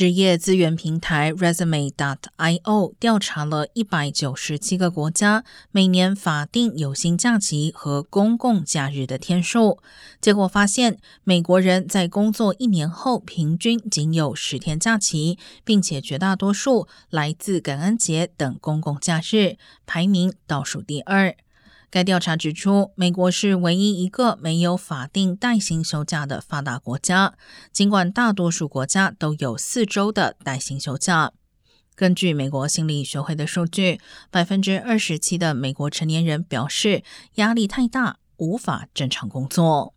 职业资源平台 Resume. dot io 调查了一百九十七个国家每年法定有薪假期和公共假日的天数，结果发现，美国人在工作一年后平均仅有十天假期，并且绝大多数来自感恩节等公共假日，排名倒数第二。该调查指出，美国是唯一一个没有法定带薪休假的发达国家，尽管大多数国家都有四周的带薪休假。根据美国心理学会的数据，百分之二十七的美国成年人表示压力太大，无法正常工作。